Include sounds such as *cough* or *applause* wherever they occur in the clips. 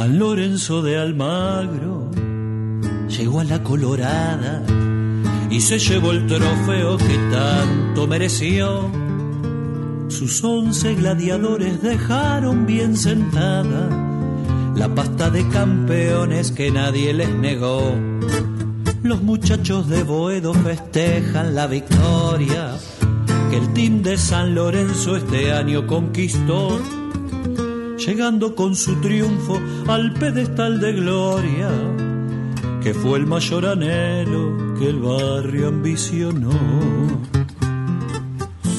San Lorenzo de Almagro llegó a la colorada y se llevó el trofeo que tanto mereció. Sus once gladiadores dejaron bien sentada la pasta de campeones que nadie les negó. Los muchachos de Boedo festejan la victoria que el team de San Lorenzo este año conquistó, llegando con su triunfo al pedestal de gloria, que fue el mayor anhelo que el barrio ambicionó.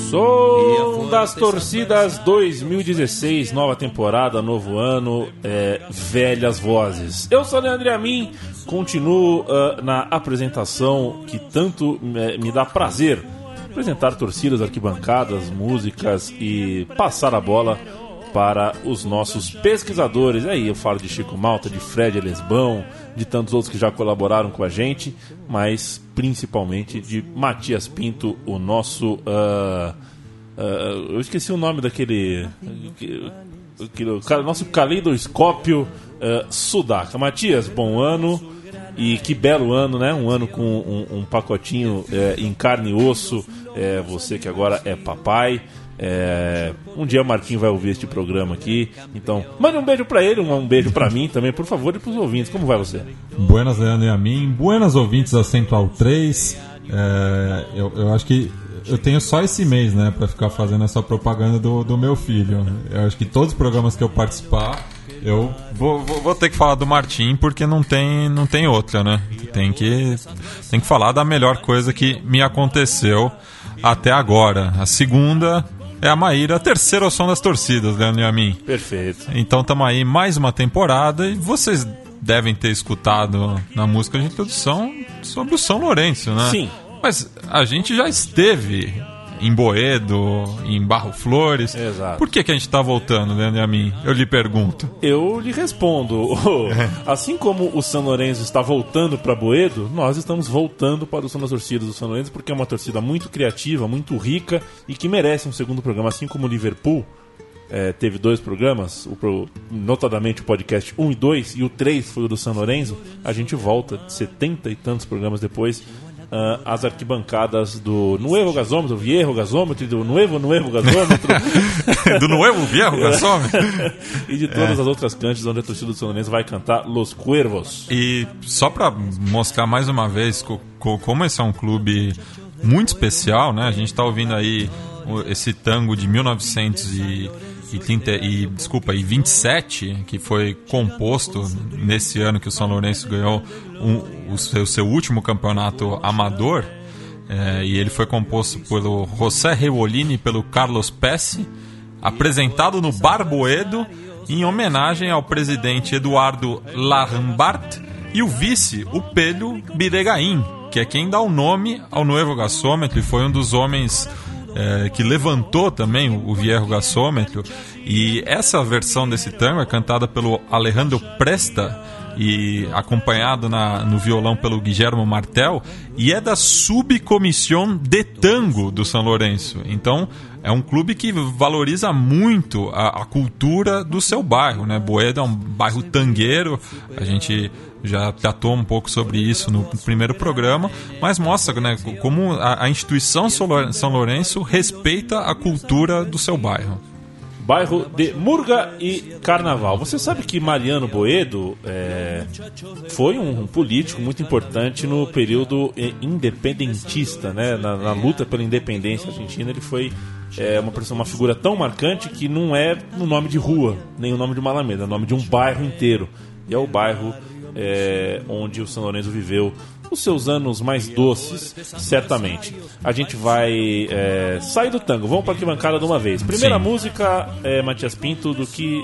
Sou das torcidas 2016, nova temporada, novo ano, é, velhas vozes. Eu sou Leandro Amin, continuo uh, na apresentação que tanto me, me dá prazer apresentar torcidas, arquibancadas, músicas e passar a bola para os nossos pesquisadores. Aí eu falo de Chico Malta, de Fred Lesbão, de tantos outros que já colaboraram com a gente, mas principalmente de Matias Pinto, o nosso. Uh, uh, eu esqueci o nome daquele. Aquele, nosso caleidoscópio uh, Sudaca. Matias, bom ano. E que belo ano, né? Um ano com um, um pacotinho é, em carne e osso. É, você que agora é papai. É, um dia o Marquinho vai ouvir este programa aqui. Então, mande um beijo para ele, um, um beijo para mim também, por favor, e pros ouvintes. Como vai você? Buenas, Leandro e a mim. Buenas ouvintes da Central 3. É, eu, eu acho que eu tenho só esse mês, né, para ficar fazendo essa propaganda do, do meu filho. Eu acho que todos os programas que eu participar eu vou, vou, vou, ter que falar do Martim porque não tem, não tem outra, né? Tem que, tem que falar da melhor coisa que me aconteceu até agora. A segunda é a Maíra, a terceira o som das torcidas, Leandro e a mim. Perfeito. Então estamos aí mais uma temporada e vocês devem ter escutado na música de introdução sobre o São Lourenço, né? Sim. Mas a gente já esteve em Boedo, em Barro Flores. Exato. Por que, que a gente está voltando, Leandro e a mim? Eu lhe pergunto. Eu lhe respondo. *laughs* assim como o São Lourenço está voltando para Boedo, nós estamos voltando para o São das Torcidas do São Lourenço, porque é uma torcida muito criativa, muito rica e que merece um segundo programa, assim como o Liverpool. É, teve dois programas, o, notadamente o podcast 1 e 2, e o 3 foi o do São Lourenço. A gente volta 70 e tantos programas depois uh, as arquibancadas do Nuevo Gasômetro, Viejo Gasômetro, do Nuevo Nuevo Gasômetro. *laughs* do Nuevo Viejo Gasômetro. *laughs* e de todas é. as outras cantes onde a torcida do São vai cantar Los Cuervos. E só para mostrar mais uma vez como esse é um clube muito especial, né? A gente está ouvindo aí esse tango de 1900 e e, 30, e desculpa, e 27, que foi composto nesse ano que o São Lourenço ganhou um, o, seu, seu, último campeonato amador. É, e ele foi composto pelo José Revolini e pelo Carlos Pesce, apresentado no Barboedo em homenagem ao presidente Eduardo Larrambart e o vice, o Pelho Biregaim, que é quem dá o nome ao Novo Gasômetro e foi um dos homens é, que levantou também o Vierro Gasômetro. E essa versão desse tango é cantada pelo Alejandro Presta e acompanhado na, no violão pelo Guilherme Martel e é da Subcomissão de Tango do São Lourenço. Então é um clube que valoriza muito a, a cultura do seu bairro, né? Boeda é um bairro tangueiro, a gente já tratou um pouco sobre isso no primeiro programa, mas mostra né, como a, a instituição São Lourenço respeita a cultura do seu bairro bairro de Murga e Carnaval. Você sabe que Mariano Boedo é, foi um político muito importante no período independentista, né? Na, na luta pela independência argentina, ele foi é, uma, uma figura tão marcante que não é no nome de rua, nem o nome de uma alameda, é o nome de um bairro inteiro. E é o bairro é, onde o São Lourenço viveu os seus anos mais doces, certamente. A gente vai é, sair do tango, vamos para a arquibancada de uma vez. Primeira Sim. música, é, Matias Pinto, do que,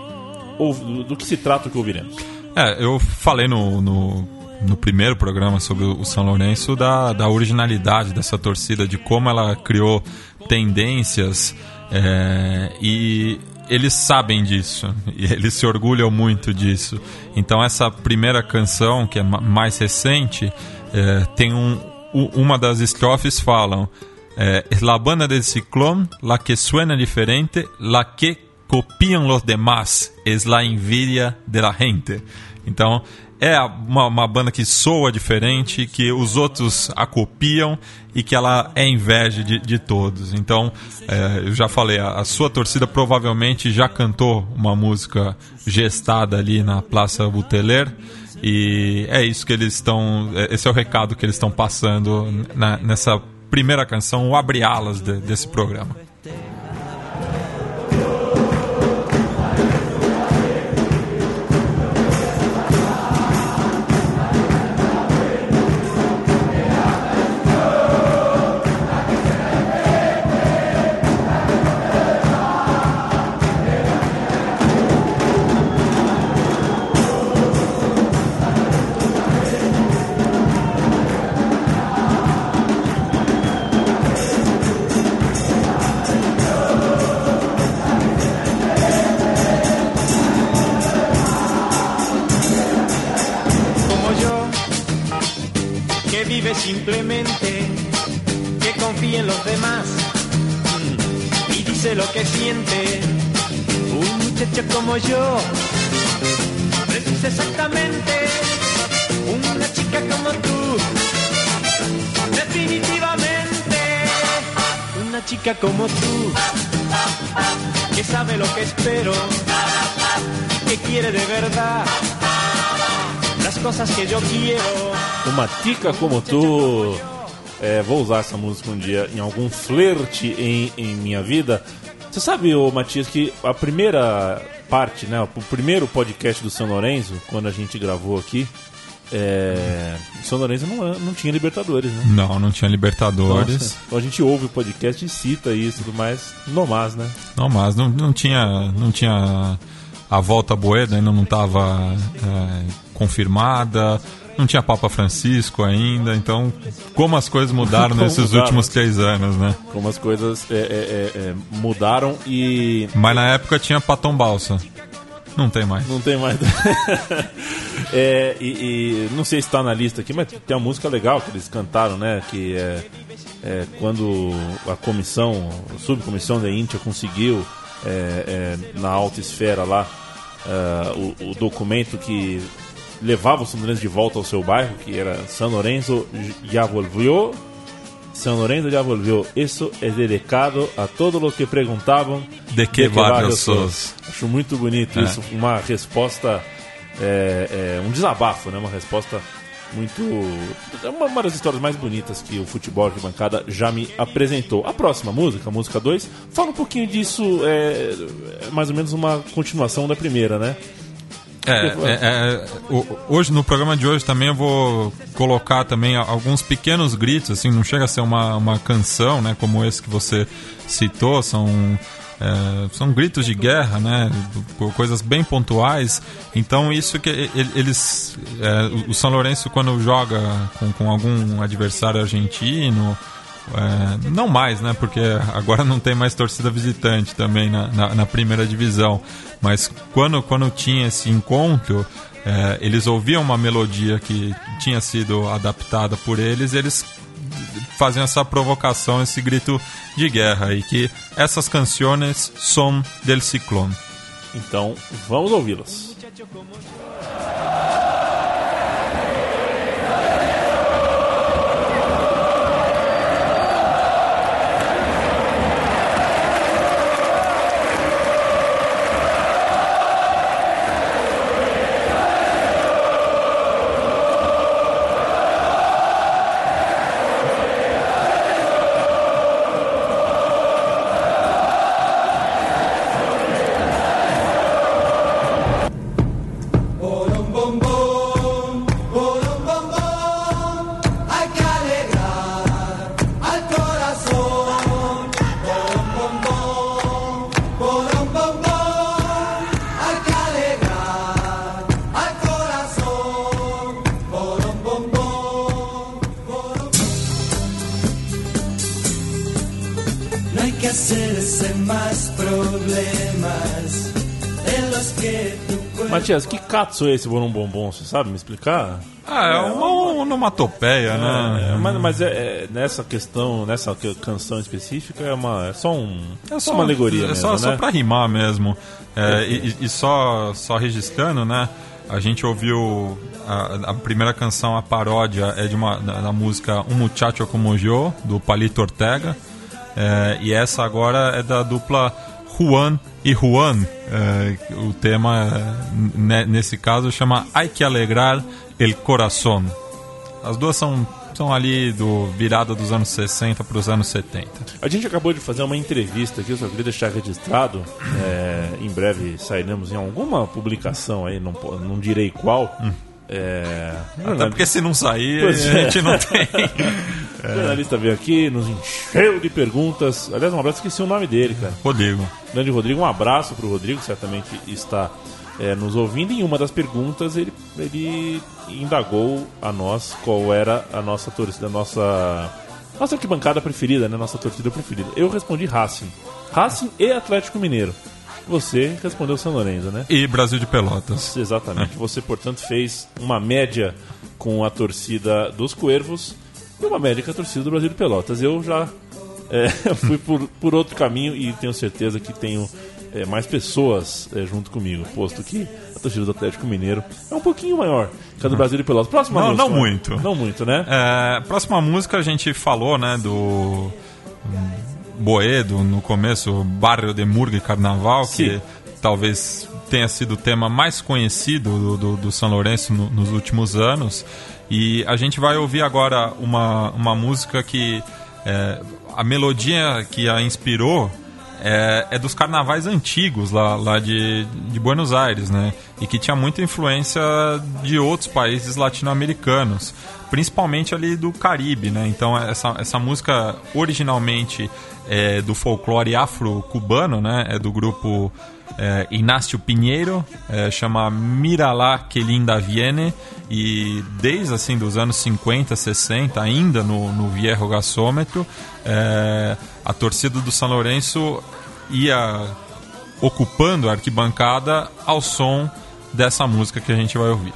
ou, do que se trata o que ouviremos. É, eu falei no, no, no, primeiro programa sobre o São Lourenço da, da originalidade dessa torcida, de como ela criou tendências é, e eles sabem disso *laughs* e eles se orgulham muito disso. Então essa primeira canção, que é mais recente, é, tem um, uma das estrofes falam é, La banda del ciclón, la que suena diferente, la que copian los demás, es la envidia de la gente. Então, é uma, uma, banda que soa diferente, que os outros a copiam e que ela é inveja de, de todos. Então, é, eu já falei, a, a, sua torcida provavelmente já cantou uma música gestada ali na Praça Buteler. E é isso que eles estão. É, esse é o recado que eles estão passando na, nessa primeira canção, o Abre Alas de, desse programa. simplemente que confíe en los demás y dice lo que siente. Un muchacho como yo precisa exactamente una chica como tú. Definitivamente una chica como tú que sabe lo que espero que quiere de verdad las cosas que yo quiero. Uma tica como tu. É, vou usar essa música um dia em algum flerte em, em minha vida. Você sabe, ô Matias, que a primeira parte, né, o primeiro podcast do São Lourenço, quando a gente gravou aqui, é... São Lourenço não, não tinha Libertadores, né? Não, não tinha Libertadores. Nossa. Então a gente ouve o podcast e cita isso e tudo mais. No mas, né? No mas, não, não tinha. Não tinha a volta Boeda ainda não estava é, confirmada, não tinha Papa Francisco ainda, então como as coisas mudaram *laughs* nesses mudaram. últimos três anos, né? Como as coisas é, é, é, é mudaram e. Mas na época tinha Patom Balsa. Não tem mais. Não tem mais. *laughs* é, e, e, não sei se está na lista aqui, mas tem uma música legal que eles cantaram, né? Que é, é quando a comissão, a subcomissão da Índia conseguiu é, é, na alta esfera lá é, o, o, documento que levava os São de volta ao seu bairro, que era San Lorenzo ya volvió São Lourenço já volvió. Isso é dedicado a todos os que perguntavam de que, de que barrio sos. Acho muito bonito é. isso, uma resposta, é, é, um desabafo, né? Uma resposta muito. É uma, uma, das histórias mais bonitas que o futebol de bancada já me apresentou. A próxima música, a música 2, fala um pouquinho disso, é, é mais ou menos uma continuação da primeira, né? É, é, é, hoje no programa de hoje também eu vou colocar também alguns pequenos gritos, assim, não chega a ser uma, uma canção, né, como esse que você citou, são é, são gritos de guerra, né? Coisas bem pontuais. Então isso que eles, é, o São Lourenço quando joga com, com algum adversário argentino é, não mais, né? Porque agora não tem mais torcida visitante também na, na, na primeira divisão. Mas quando, quando tinha esse encontro, é, eles ouviam uma melodia que tinha sido adaptada por eles, eles faziam essa provocação, esse grito de guerra e que essas canções são del ciclone. Então, vamos ouvi-las. Matias, que katsu é esse Borum Bombom? Você sabe me explicar? Ah, é uma onomatopeia, é, né? É, mas mas é, é, nessa questão, nessa canção específica, é, uma, é só um. É só uma alegoria. É mesmo, só, né? só pra rimar mesmo. É, e, e, só, só registrando, né? A gente ouviu a, a, primeira canção, a paródia, é de uma da, música Um Muchacho Como Yo, do Palito Ortega. É, e essa agora é da dupla Juan e Juan. É, o tema, né, nesse caso, chama Hay que alegrar el corazón. As duas são são ali do virada dos anos 60 para os anos 70. A gente acabou de fazer uma entrevista aqui, eu só queria deixar registrado. É, em breve sairemos em alguma publicação aí, não, não direi qual. Hum. É, Até porque se não sair, pois a gente é. não tem. *laughs* O jornalista veio aqui, nos encheu de perguntas. Aliás, um abraço, esqueci o nome dele, cara. Rodrigo. Grande Rodrigo, um abraço pro Rodrigo, certamente está é, nos ouvindo. Em uma das perguntas, ele, ele indagou a nós qual era a nossa torcida, a nossa, nossa arquibancada preferida, né? Nossa torcida preferida. Eu respondi Racing. Racing e Atlético Mineiro. Você respondeu São Lourenço, né? E Brasil de Pelotas. Exatamente. É. Você, portanto, fez uma média com a torcida dos Cuervos e uma média com a torcida do Brasil de Pelotas. Eu já é, *laughs* fui por, por outro caminho e tenho certeza que tenho é, mais pessoas é, junto comigo, posto que a torcida do Atlético Mineiro é um pouquinho maior que a do Brasil de Pelotas. Próxima não, música. Não muito. Não muito, né? É, próxima música a gente falou, né, do hum, Boedo no começo, Barrio de Murga e Carnaval, Sim. que talvez tenha sido o tema mais conhecido do, do, do São Lourenço no, nos últimos anos. E a gente vai ouvir agora uma, uma música que é, a melodia que a inspirou é, é, dos carnavais antigos lá, lá de, de Buenos Aires, né? E que tinha muita influência de outros países latino-americanos, principalmente ali do Caribe, né? Então essa, essa música originalmente é do folclore afro-cubano, né? É do grupo é, Inácio Pinheiro, é, chama Mira lá que linda viene, e desde assim dos anos 50, 60, ainda no, no Viejo Gasômetro, é, a torcida do São Lourenço ia ocupando a arquibancada ao som dessa música que a gente vai ouvir.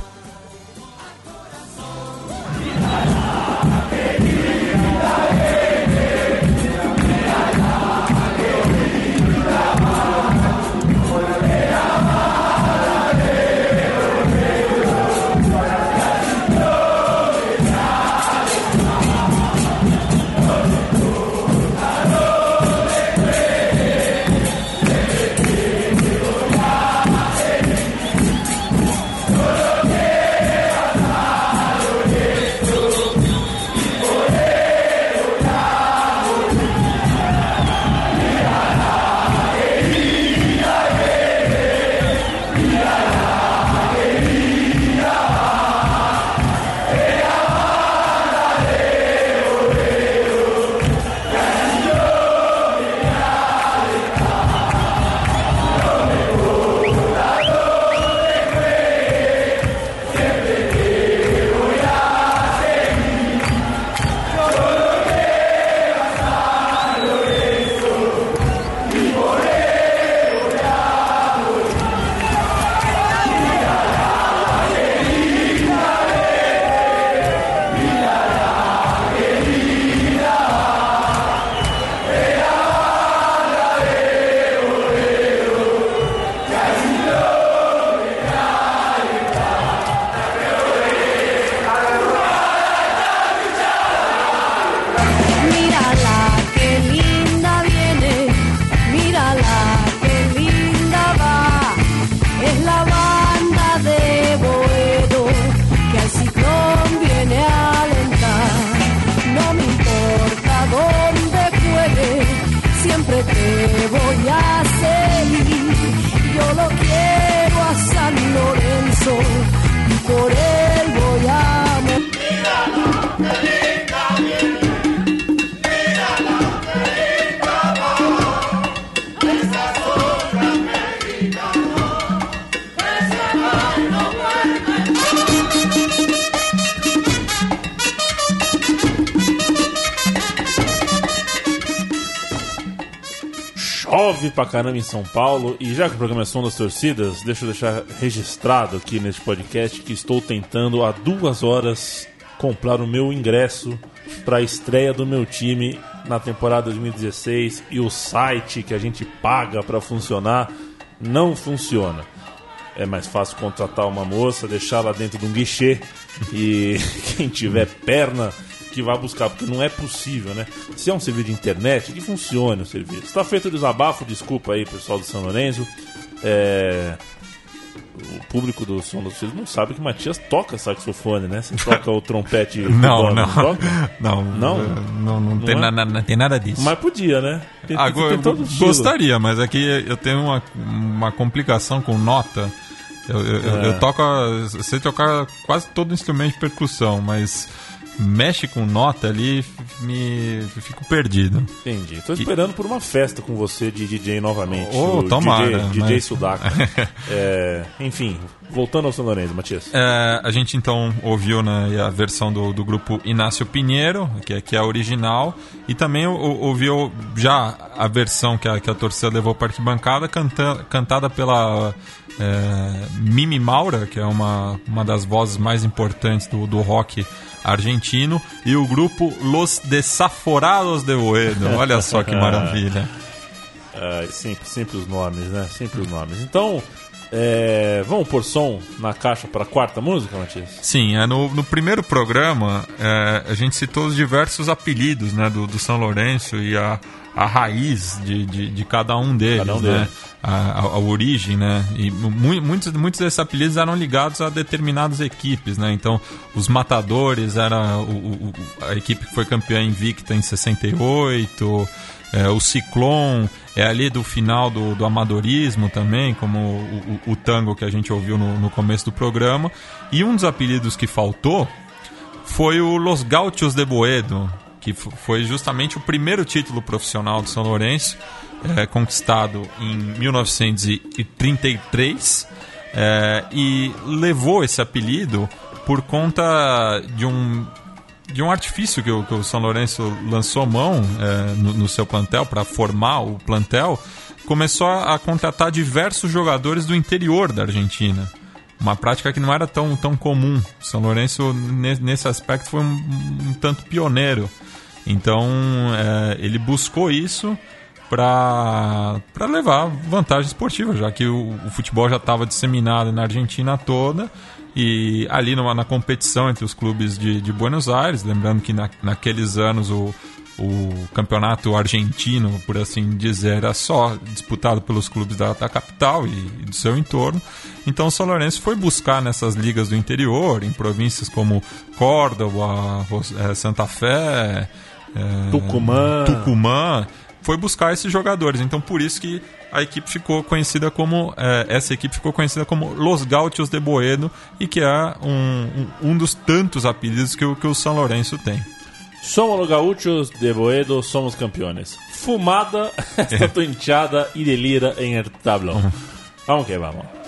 Pra caramba em São Paulo. E já que o programa é Som das Torcidas, deixa eu deixar registrado aqui neste podcast que estou tentando há duas horas comprar o meu ingresso para a estreia do meu time na temporada 2016 e o site que a gente paga para funcionar não funciona. É mais fácil contratar uma moça, deixá-la dentro de um guichê e *laughs* quem tiver perna que vá buscar, porque não é possível, né? Se é um serviço de internet, que funcione o serviço. Está feito o desabafo, desculpa aí, pessoal do São Lourenço. É... O público do dos Filhos não sabe que Matias toca saxofone, né? Você toca o trompete. *laughs* não, não. Não, não, não, não, não, tem, é? na, não tem nada disso. Mas podia, né? Tem, Agora, tem gostaria, mas aqui eu tenho uma, uma complicação com nota. Eu, eu, é. eu toco, sei tocar quase todo instrumento de percussão, mas mexe com nota ali, me fico perdido. Entendi. Tô esperando e... por uma festa com você de DJ novamente. Oh, tomara. DJ, DJ mas... Sudaca. *laughs* é, enfim, voltando ao Lourenço, Matias. É, a gente então ouviu né, a versão do, do grupo Inácio Pinheiro, que é, que é a original, e também ouviu já a versão que a, que a torcida levou para arquibancada, canta, cantada pela é, Mimi Maura, que é uma, uma das vozes mais importantes do, do rock argentino, e o grupo Los Desaforados de Boedo. Olha só que *laughs* maravilha. É, sempre, sempre os nomes, né? Sempre os nomes. Então, é, vamos pôr som na caixa para a quarta música, Matias? Sim, é, no, no primeiro programa é, a gente citou os diversos apelidos né, do, do São Lourenço e a, a raiz de, de, de cada um deles, cada um né? A, a, a, origem, né? E muitos, muitos desses apelidos eram ligados a determinadas equipes, né? Então, os Matadores era o, o, a equipe que foi campeã invicta em 68, é, o Ciclone é ali do final do, do amadorismo também, como o, o, o tango que a gente ouviu no, no começo do programa. E um dos apelidos que faltou foi o Los Gauchos de Boedo, que foi justamente o primeiro título profissional do São Lourenço, é, conquistado em 1933, é, e levou esse apelido por conta de um de um artifício que o, que o São Lourenço lançou mão é, no, no, seu plantel para formar o plantel, começou a, contratar diversos jogadores do interior da Argentina uma prática que não era tão, tão comum. São Lourenço, nesse aspecto, foi um, um tanto pioneiro. Então é, ele buscou isso para levar vantagem esportiva, já que o, o futebol já estava disseminado na Argentina toda e ali numa, na competição entre os clubes de, de Buenos Aires, lembrando que na, naqueles anos o, o campeonato argentino, por assim dizer, era só disputado pelos clubes da, da capital e, e, do seu entorno. Então o São Lourenço foi buscar nessas ligas do interior, em províncias como Córdoba, é, Santa Fé, é, Tucumã. Tucumã, foi buscar esses jogadores. Então por isso que a equipe ficou conhecida como é, essa equipe ficou conhecida como Los Gauchos de Boedo e que é um, um, um dos tantos apelidos que, que o São Lourenço tem. Somos los gauchos de Boedo, somos campeones. Fumada, *laughs* esta hinchada y delira en el tablón. Vamos que vamos.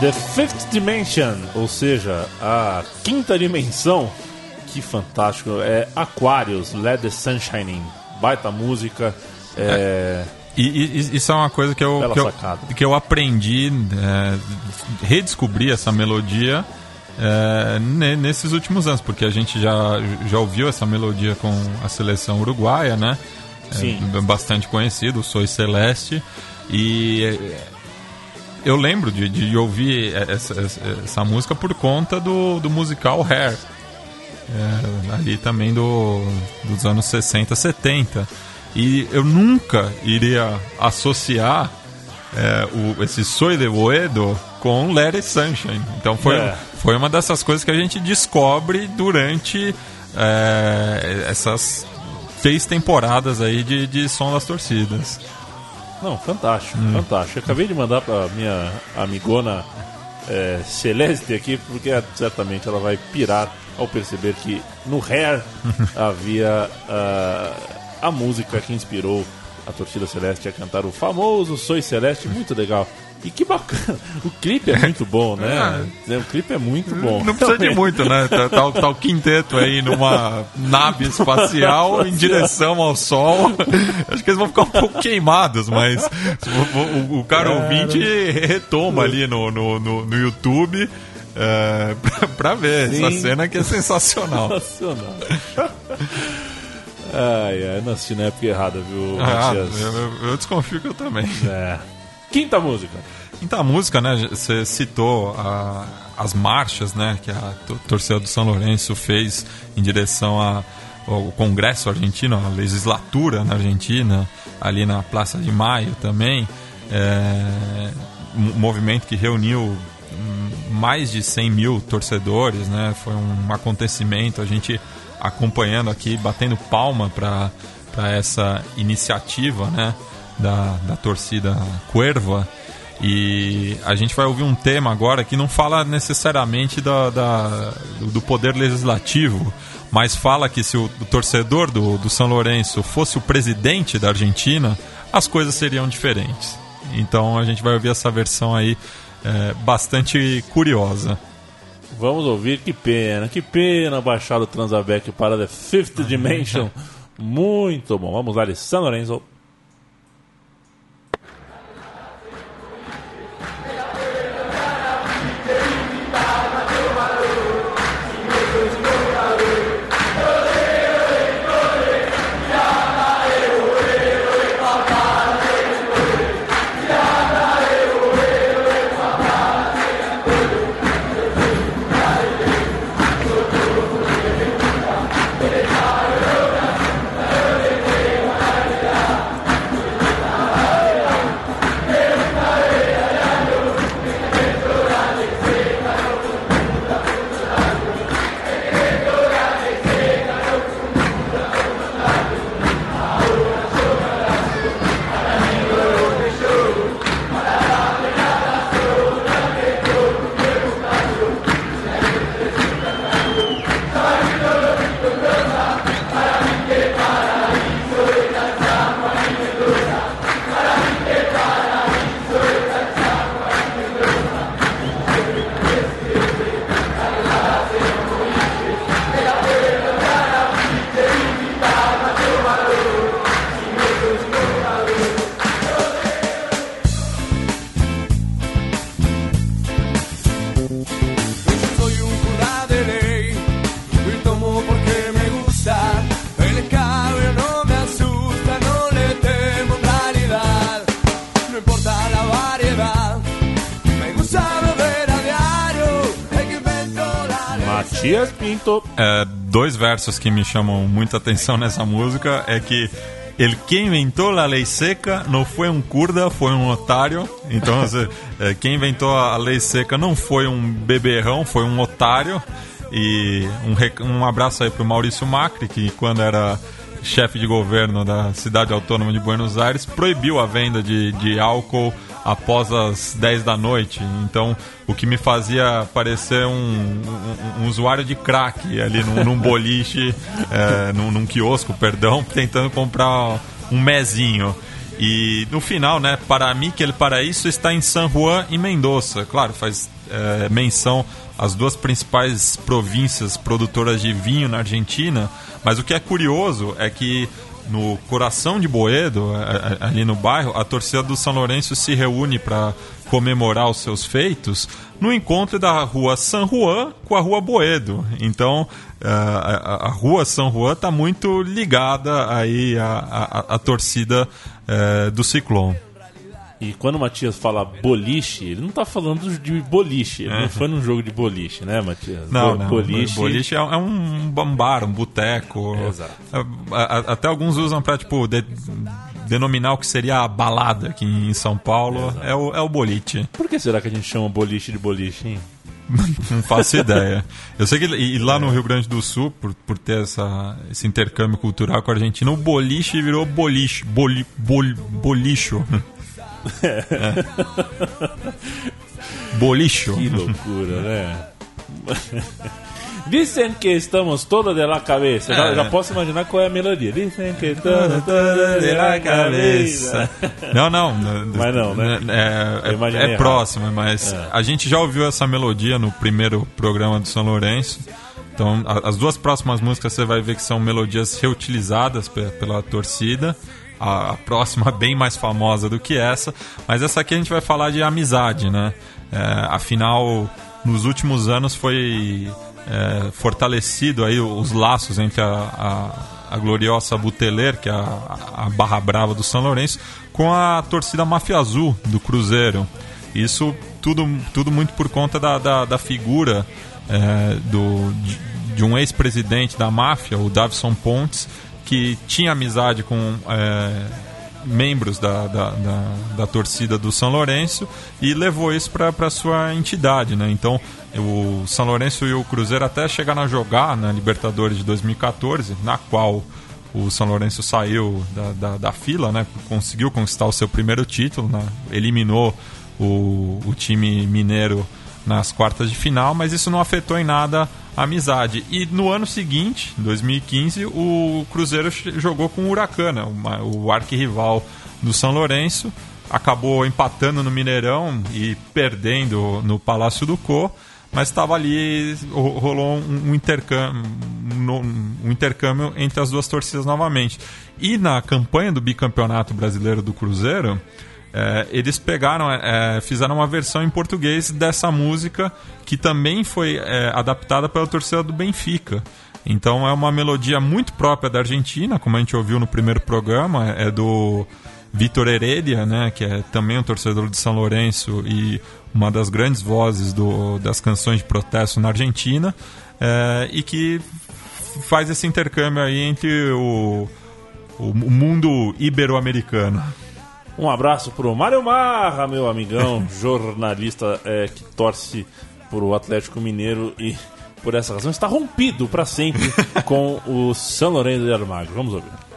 The Fifth Dimension, ou seja, a quinta dimensão. Que fantástico. É Aquarius, Let the Sunshine In. Baita música. É... é. E, e, isso é uma coisa que eu, que eu, que eu, aprendi, é, redescobrir essa melodia é, nesses últimos anos, porque a gente já, já ouviu essa melodia com a seleção uruguaia, né? É, Sim. É, bastante conhecido, Soy Celeste. E eu lembro de, de ouvir essa, essa, essa, música por conta do, do musical Hair. É, ali também do, dos anos 60, 70. E eu nunca iria associar é, o, esse Soy de Boedo com Larry Sunshine. Então foi, é. foi uma dessas coisas que a gente descobre durante é, essas três temporadas aí de, de Som das Torcidas. Não, fantástico, hum. fantástico. Eu acabei de mandar para minha amigona é, Celeste aqui, porque certamente ela vai pirar ao perceber que no Hair *laughs* havia uh, a música que inspirou a torcida celeste a cantar o famoso Soy Celeste, muito legal. E que bacana. *laughs* O clipe é muito bom, né? É. O clipe é muito bom. Não precisa de muito, né? Tá, tá, tá, o quinteto aí numa *laughs* nave espacial em direção ao sol. Acho que eles vão ficar um pouco queimados, mas o, o, o cara ouvinte retoma ali no, no, no, no YouTube. É, pra, pra, ver Sim. essa cena que é sensacional. Sensacional. Ai, ai, assisti na época errada, viu, ah, Matias? Eu, eu, eu, desconfio que eu também. É. Quinta música. Quinta música, né? Você citou a, as marchas, né? Que a torcida do São Lourenço fez em direção a, ao Congresso argentino, a legislatura na Argentina, ali na Praça de Maio também. É, um movimento que reuniu mais de 100 mil torcedores, né? Foi um acontecimento. A gente acompanhando aqui, batendo palma para essa iniciativa né, da, da torcida Cuerva. E a gente vai ouvir um tema agora que não fala necessariamente da, da do poder legislativo, mas fala que se o, o torcedor do, do São Lourenço fosse o presidente da Argentina, as coisas seriam diferentes. Então a gente vai ouvir essa versão aí é, bastante curiosa. Vamos ouvir, que pena, que pena baixar o Transabec para The Fifth Dimension. *laughs* Muito bom. Vamos lá, Alessandro Lorenzo. Que me chamam muita atenção nessa música é que el que inventou a lei seca não foi um curda, foi um otário. Então, *laughs* é, quem inventou a lei seca não foi um beberrão, foi um otário. E um, um abraço aí pro Maurício Macri, que quando era chefe de governo da cidade autônoma de Buenos Aires, proibiu a venda de, de álcool após as 10 da noite. Então, o que me fazia parecer um, um, um usuário de crack ali num, num boliche, *laughs* é, num, num quiosco, perdão, *laughs* tentando comprar um mezinho. E no final, né, para mim que ele para isso está em San Juan e Mendoza. Claro, faz é, menção às duas principais províncias produtoras de vinho na Argentina, mas o que é curioso é que no coração de Boedo, ali no bairro, a torcida do São Lourenço se reúne para comemorar os seus feitos no encontro da rua San Juan com a rua Boedo. Então, a, rua San Juan está muito ligada aí à, à, à torcida uh, do Ciclone. E quando o Matias fala boliche, ele não está falando de boliche. Ele é. não foi num jogo de boliche, né, Matias? Não, Bo não. Boliche, boliche é, é um bar, um boteco. Exato. É, até alguns usam para, tipo, de, denominar o que seria a balada aqui em São Paulo, é o, é o boliche. Por que será que a gente chama boliche de boliche, hein? *laughs* Não faço ideia. Eu sei que e lá no Rio Grande do Sul, por, por ter essa, esse intercâmbio cultural com a Argentina, o boliche virou boliche, boli, bol, bolicho. É. Bolicho. Que loucura, né? Dizem que estamos todos de la cabeça. Já, é. já, posso imaginar qual é a melodia. Dizem que estamos todos de la cabeça. Não, não. Mas não, né? É, é, é próximo, mas é. a gente já ouviu essa melodia no primeiro programa do São Lourenço. Então, as duas próximas músicas você vai ver que são melodias reutilizadas pela torcida. A, próxima *laughs* bem mais famosa do que essa, mas essa aqui a gente vai falar de amizade, né? É, afinal, nos últimos anos foi é, fortalecido aí os laços entre a, a, a gloriosa Buteler, que é a, a, Barra Brava do São Lourenço, com a torcida Máfia Azul do Cruzeiro. Isso tudo, tudo muito por conta da, da, da figura é, do, de, de um ex-presidente da máfia, o Davison Pontes, que tinha amizade com é, membros da, da, da, da, torcida do São Lourenço e levou isso para sua entidade. Né? Então, o São Lourenço e o Cruzeiro até chegaram a jogar na Libertadores de 2014, na qual o São Lourenço saiu da, da, da fila, né? conseguiu conquistar o seu primeiro título, né? eliminou o, o time mineiro nas quartas de final, mas isso não afetou em nada amizade. E no ano seguinte, 2015, o Cruzeiro jogou com o Huracana, o arquirrival do São Lourenço, acabou empatando no Mineirão e perdendo no Palácio do Co mas estava ali, rolou um, intercâmbio, um intercâmbio entre as duas torcidas novamente. E na campanha do bicampeonato brasileiro do Cruzeiro, é, eles pegaram, é, fizeram uma versão em português dessa música que também foi é, adaptada pela torcida do Benfica. Então é uma melodia muito própria da Argentina, como a gente ouviu no primeiro programa, é do Vitor Heredia, né, que é também um torcedor de São Lourenço e uma das grandes vozes do, das canções de protesto na Argentina, é, e que faz esse intercâmbio aí entre o, o mundo ibero-americano. Um abraço pro Mário Marra, meu amigão, *laughs* jornalista é, que torce pro Atlético Mineiro e por essa razão está rompido para sempre *laughs* com o São Lourenço de Almagro. Vamos ouvir.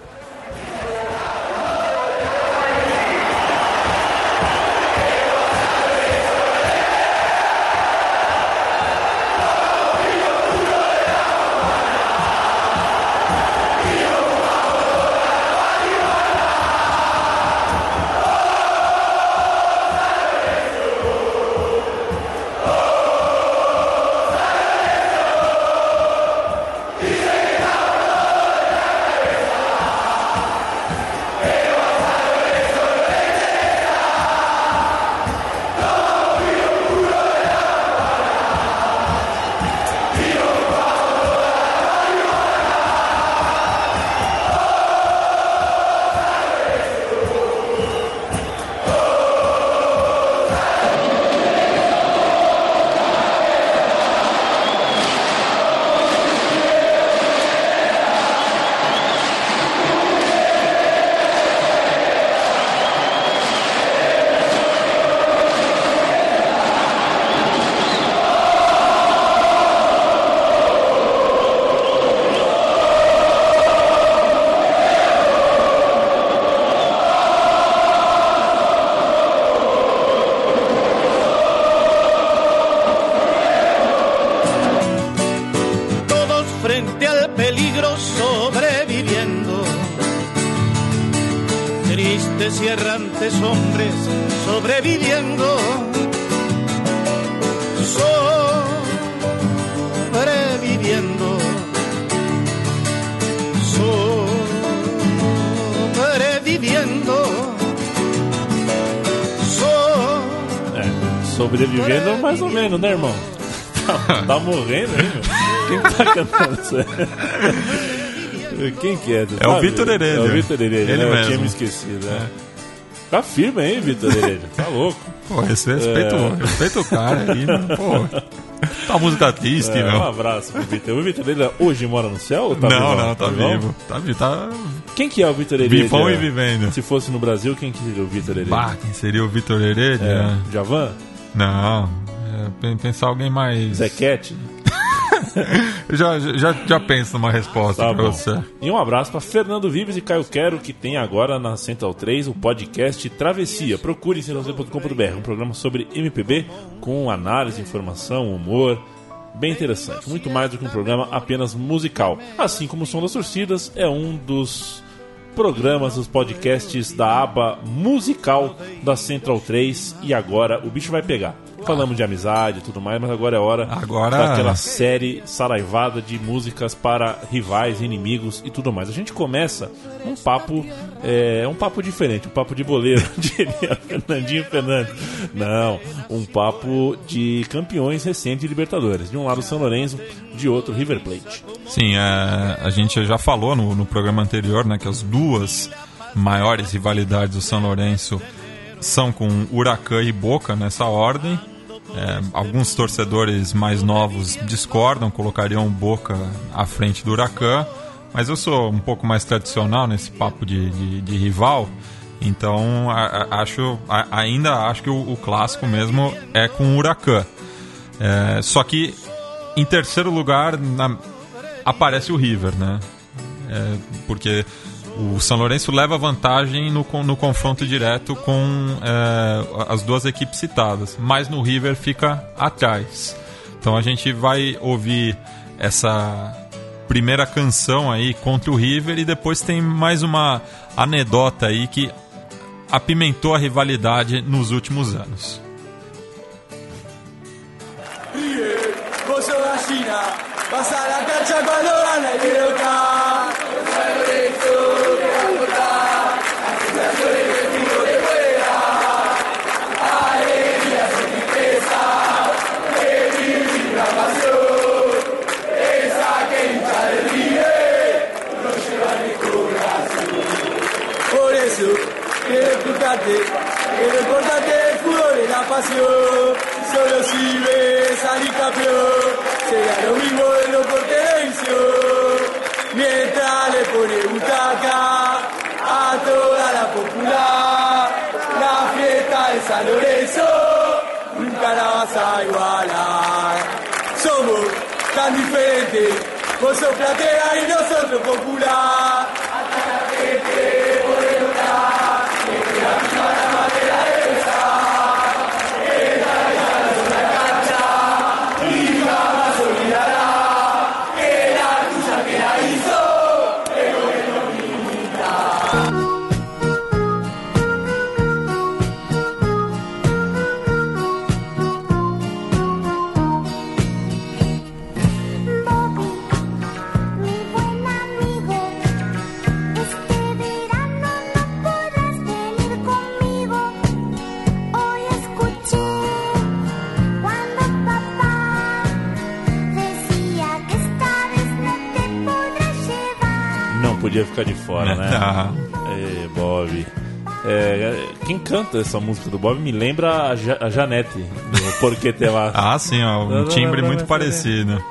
Quem que é? É o Vitor Heredia. É o Vitor Heredia, Ele né? mesmo. Eu tinha me esquecido, né? Tá firme aí, Vitor Heredia. Tá louco. Pô, respeito, é... respeito o cara aí, né? pô. Tá música triste, É, meu. um abraço pro Vitor. O Vitor Heredia hoje mora no céu ou tá não, vivo? não, tá, vivo? vivo. Tá vivo, tá Quem que é o Vitor Heredia? vivão e vivendo. Se fosse no Brasil, quem que seria o Vitor Heredia? Bah, quem seria o Vitor Heredia? É, Javan? Não, é, pen- pensar alguém mais... Zequete? *laughs* Já, já, já penso numa resposta Tá pra bom. você. E um abraço para Fernando Vives e Caio Quero, que tem agora na Central 3 o podcast Travessia. Procure em central3.com.br, um programa sobre MPB com análise, informação, humor. Bem interessante. Muito mais do que um programa apenas musical. Assim como o Som das Torcidas é um dos programas, dos podcasts da aba musical da Central 3. E agora o bicho vai pegar. Falamos de amizade e tudo mais, mas agora é hora Agora- daquela série saraivada de músicas para rivais, inimigos e tudo mais. A gente começa um papo, é, um papo diferente, um papo de boleiro, *laughs* diria Fernandinho Fernandes. Não, um papo de campeões recentes de Libertadores. De um lado São Lourenço, de outro River Plate. Sim, é, a gente já falou no, no programa anterior né, que as duas maiores rivalidades do São Lourenço são com Huracan e Boca nessa ordem. É, alguns torcedores mais novos discordam, colocariam Boca à frente do Huracan, mas eu sou um pouco mais tradicional nesse papo de, de, de rival, então a- a- acho, a- ainda acho que o, o clássico mesmo é com o Huracan. É, só que em terceiro lugar na- aparece o River, né? É, porque o São Lourenço leva vantagem no, no confronto direto com é, as duas equipes citadas, mas no River fica atrás. Então a gente vai ouvir essa primeira canção aí contra o River e depois tem mais uma anedota aí que apimentou a rivalidade nos últimos anos. Vos pasión. Solo sirve salir campeón, será lo mismo en lo porterencio. Mientras le pone butaca a toda la popular, la fiesta de San Lorenzo nunca la vas a igualar. Somos tan diferentes, vos sos platea y nosotros popular. Podia ficar de fora, né? Ah, *laughs* Ê, Bob. É, quem canta essa música do Bob me lembra a, ja a Janete, do Porquê Te Vas. *laughs* Ah, sim, ó, um timbre muito parecido.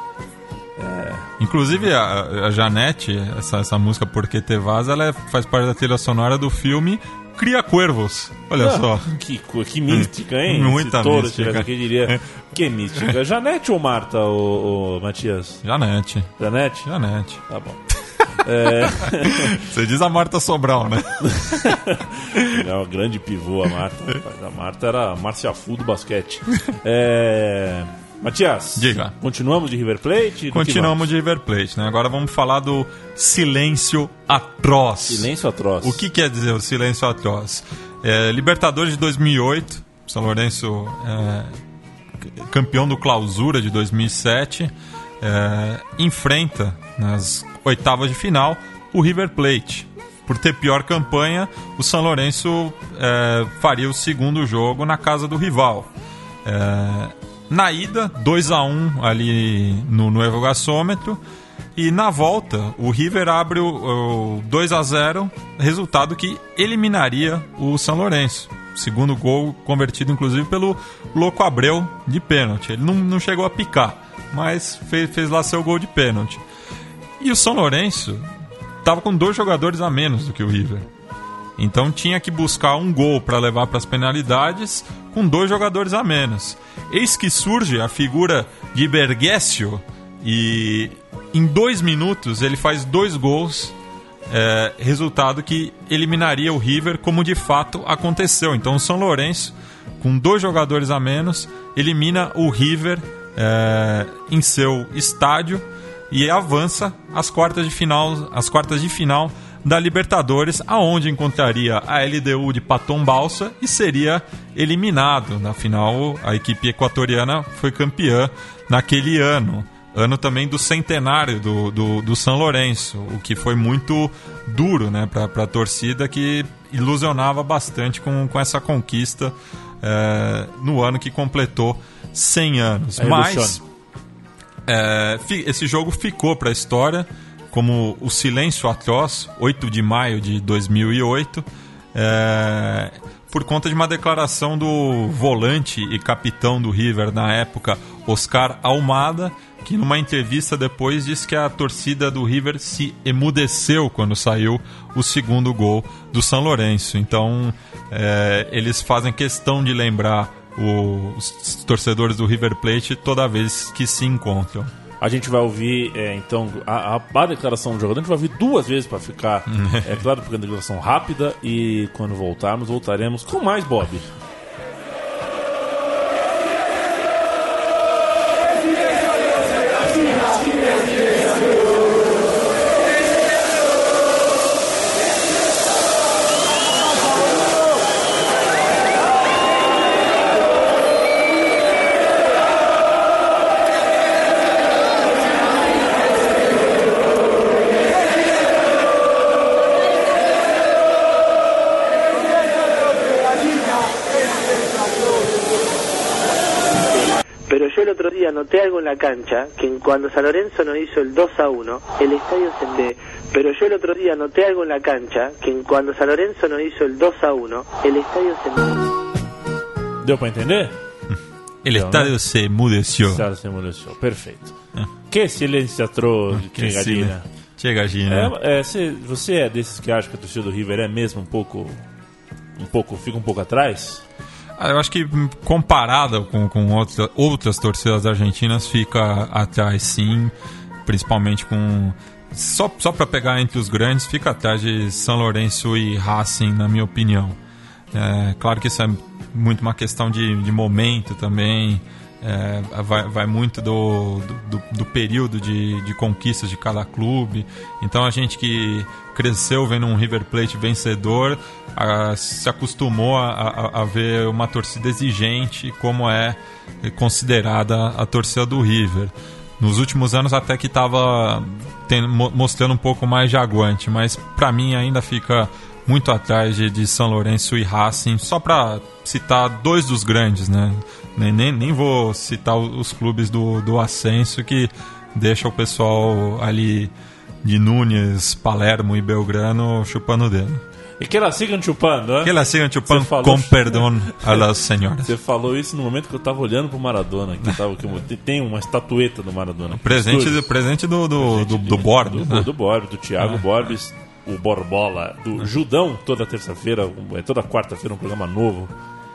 Inclusive, a, a Janete, essa, essa música Porque Te Vas, ela é- faz parte da trilha sonora do filme Cria Cuervos. Olha Ah, só. Que, que mística, hein? *laughs* Muita touro mística. aqui, diria. Que mística. Janete ou Marta, o, Matias? Janete. Janete? Janete. Tá bom. É, Você diz a Marta Sobral, né? *laughs* é uma grande pivô, a Marta. rapaz. A Marta era a Márcia Fu do basquete. É, Matias, Diga. continuamos de River Plate? Continuamos de River Plate, né? Agora vamos falar do silêncio atroz. Silêncio atroz. O que quer dizer o silêncio atroz? É, Libertadores de 2008, São Lourenço é, campeão do Clausura de 2007, é, enfrenta nas oitavas de final o River Plate. Por ter pior campanha, o São Lourenço é, faria o segundo jogo na casa do rival. É, na ida, 2 a 1 ali no, no. E na volta, o River abre o, o 2 a 0 resultado que eliminaria o São Lourenço. Segundo gol convertido, inclusive, pelo Louco Abreu de pênalti. Ele não, não chegou a picar, mas fez, fez lá seu gol de pênalti. E o São Lourenço estava com dois jogadores a menos do que o River. Então tinha que buscar um gol para levar para as penalidades com dois jogadores a menos. Eis que surge a figura de Bergessio e em dois minutos ele faz dois gols, é, resultado que eliminaria o River como de fato aconteceu. Então o São Lourenço, com dois jogadores a menos, elimina o River é, em seu estádio e avança às quartas de final, às quartas de final da Libertadores, aonde encontraria a LDU de Patom Balsa e seria eliminado. Na final, a equipe equatoriana foi campeã naquele ano. Ano também do centenário do, do, do São Lourenço, o que foi muito duro né, para a torcida que ilusionava bastante com, com essa conquista é, no ano que completou 100 anos. É Mas é, esse jogo ficou para a história como o Silêncio Atroz, 8 de maio de 2008, é, por conta de uma declaração do volante e capitão do River na época, Oscar Almada, que numa entrevista depois disse que a torcida do River se emudeceu quando saiu o segundo gol do São Lourenço. Então é, eles fazem questão de lembrar os torcedores do River Plate toda vez que se encontram. A gente vai ouvir, é, então, a, a- a declaração do jogador. A gente vai ouvir duas vezes para ficar, *laughs* é claro, porque é uma declaração rápida. E quando voltarmos, voltaremos com mais Bob. La cancha, que cuando San Lorenzo nos hizo el 2 a 1, el estadio se... de- Pero yo el otro día noté algo en la cancha, que cuando San Lorenzo nos hizo el 2 a 1, el estadio se... Deu para entender? El Então, estadio né? se emudeció. Certo, se emudeceu. Perfeito. Que silêncio atroz, que Que sim, gadina. Che Gagina. É, é, cê- você é desses que acha que a torcida do River é mesmo um pouco. Um pouco. fica um pouco atrás? Eu acho que comparada com, com outra- outras torcidas argentinas fica atrás sim, principalmente com só só para pegar entre os grandes fica atrás de São Lourenço e Racing na minha opinião. É, claro que isso é muito uma questão de, de momento também. É, vai, vai muito do, do, do- do período de, de conquistas de cada clube. Então a gente que cresceu vendo um River Plate vencedor ah, se acostumou a, a- a ver uma torcida exigente como é considerada a torcida do River. Nos últimos anos até que estava mostrando um pouco mais de aguante, mas para mim ainda fica muito atrás de, de São Lourenço e Racing, só para citar dois dos grandes, né? Nem, nem, nem vou citar os clubes do, do Ascenso que deixa o pessoal ali de Núñez, Palermo e Belgrano chupando o dedo. E que elas sigam chupando, né? Que elas sigam chupando falou- com perdão *laughs* a las senhoras. Você falou isso no momento que eu tava olhando pro Maradona. Que tava, que tem uma estatueta do Maradona. Presente, Estúdio. do, presente do, do, do, do Borges, Do, né? do Borges, do Thiago Borges, o Borbola, do Judão, toda terça-feira, é toda quarta-feira um programa novo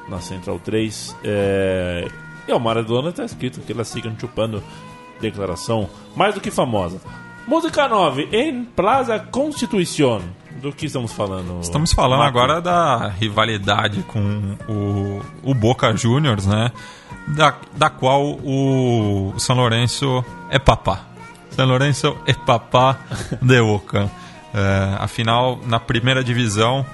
na Central 3. É, e o Maradona tá escrito que elas sigam chupando declaração mais do que famosa. Música 9, em Plaza Constituição. Do que estamos falando? Estamos falando Marco? agora da rivalidade com o, o Boca Juniors, né? Da, da qual o São Lourenço é papá. São Lourenço é papá de Boca. É, afinal, na primeira divisão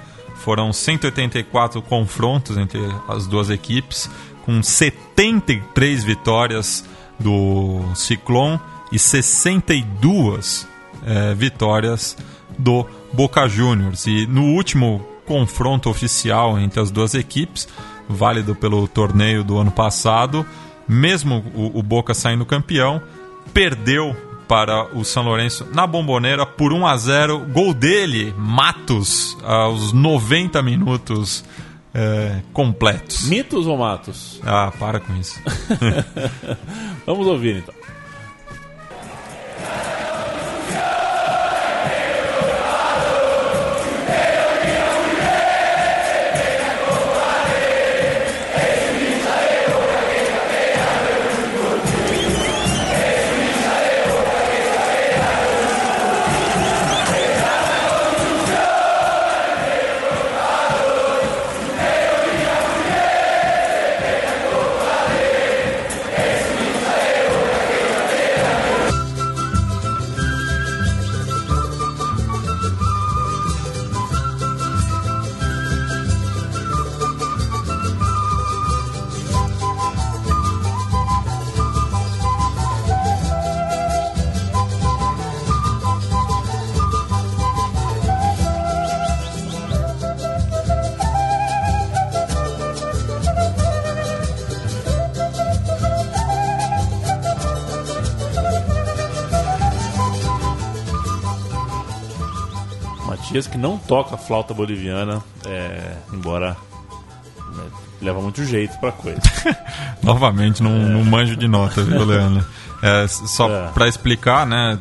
foram 184 confrontos entre as duas equipes, com 73 vitórias do Ciclone e 62 é, vitórias do Boca Juniors. E no último confronto oficial entre as duas equipes, válido pelo torneio do ano passado, mesmo o, o Boca saindo campeão, perdeu para o São Lourenço na Bomboneira por 1 a 0. Gol dele, Matos, aos 90 minutos é, completos. Mitos ou matos? Ah, para com isso. *laughs* Vamos ouvir então. Que não toca flauta boliviana, é, embora né, leva muito jeito pra coisa. *laughs* Novamente, não, não manjo de nota, viu, Leandro? É, só É. pra explicar, né?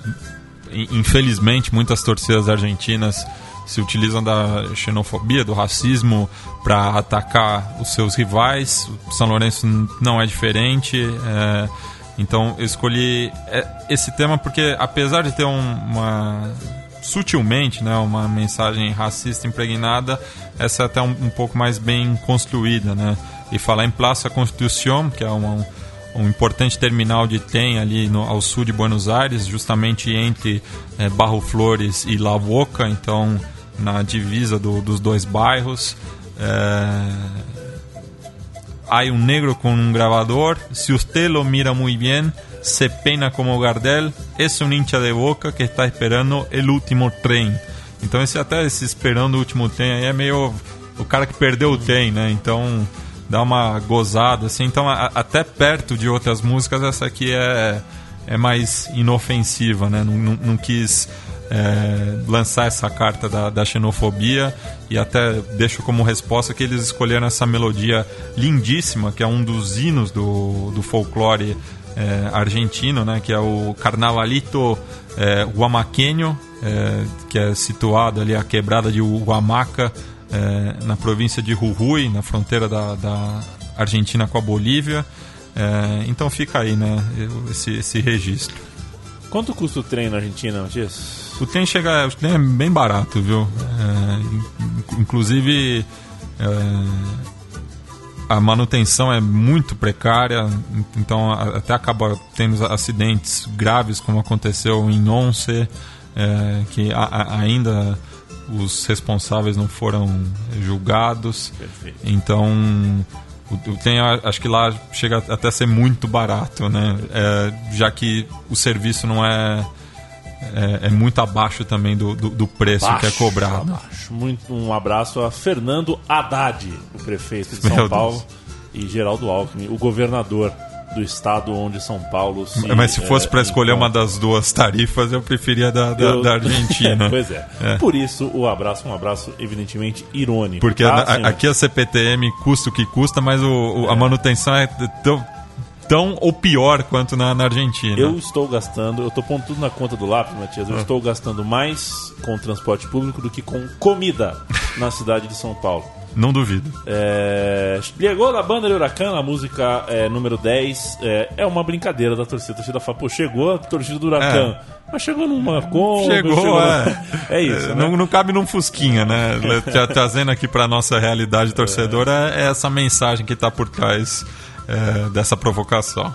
in- Infelizmente, muitas torcidas argentinas se utilizam da xenofobia, do racismo, para atacar os seus rivais. O São Lourenço não é diferente. é, então, eu escolhi é, esse tema porque, apesar de ter um- uma sutilmente, né, uma mensagem racista impregnada, essa é até um, um pouco mais bem construída, né? E falar em Praça Constituição, que é um, um importante terminal de trem ali no, ao sul de Buenos Aires, justamente entre eh, Barro Flores e La Boca, então na divisa do- dos dois bairros. Eh, hay un negro con un grabador. Si usted lo mira muy bien, se pena como Gardel. Es un hincha de boca que está esperando el último trem. Então, esse até esse esperando o último trem aí é meio o cara que perdeu o trem, né? Então, dá uma gozada, assim. Então, a- até perto de outras músicas, essa aqui é, é mais inofensiva, né? Não, não, não quis é, lançar essa carta da, da xenofobia e até deixo como resposta que eles escolheram essa melodia lindíssima, que é um dos hinos do, do folclore é, argentino, né, que é o Carnavalito é, Huamaqueño, é, que é situado ali a quebrada de Huamaca, é, na província de Jujuy, na fronteira da, da Argentina com a Bolívia. Então fica aí, né, esse, esse registro. Quanto custa o trem na Argentina, Matias? O trem chega, o trem é bem barato, viu? In- inclusive a manutenção é muito precária, então até acaba tendo acidentes graves, como aconteceu em Once, é, que a- a- ainda os responsáveis não foram julgados. Perfeito. Então, o, o trem, a- acho que lá chega até a ser muito barato, né? É, já que o serviço não é, é, é muito abaixo também do, do, do preço que é cobrado. abaixo. Muito, um abraço a Fernando Haddad, o prefeito de São Meu Paulo, Deus. e Geraldo Alckmin, o governador do estado onde São Paulo se. Mas se fosse é, para escolher uma das duas tarifas, eu preferia da, da, Eu- da Argentina. *laughs* pois é. É. Por isso, o abraço, um abraço evidentemente irônico. Porque tá, a- aqui a CPTM custa o que custa, mas o, o- a manutenção é tão, tão ou pior quanto na, na Argentina. Eu estou gastando, eu estou pondo tudo na conta do lápis, Matias. Ah. Eu estou gastando mais com transporte público do que com comida na cidade de São Paulo. Não duvido. É, chegou na banda de Huracan, a música é, número 10. É, é uma brincadeira da torcida. A torcida fala, pô, chegou a torcida do Huracan. Mas chegou numa Kombi, Chegou, chegou é. *laughs* é isso, né? Não, não cabe num fusquinha, né? Tra- Trazendo aqui para nossa realidade torcedora é essa mensagem que está por trás é, dessa provocação.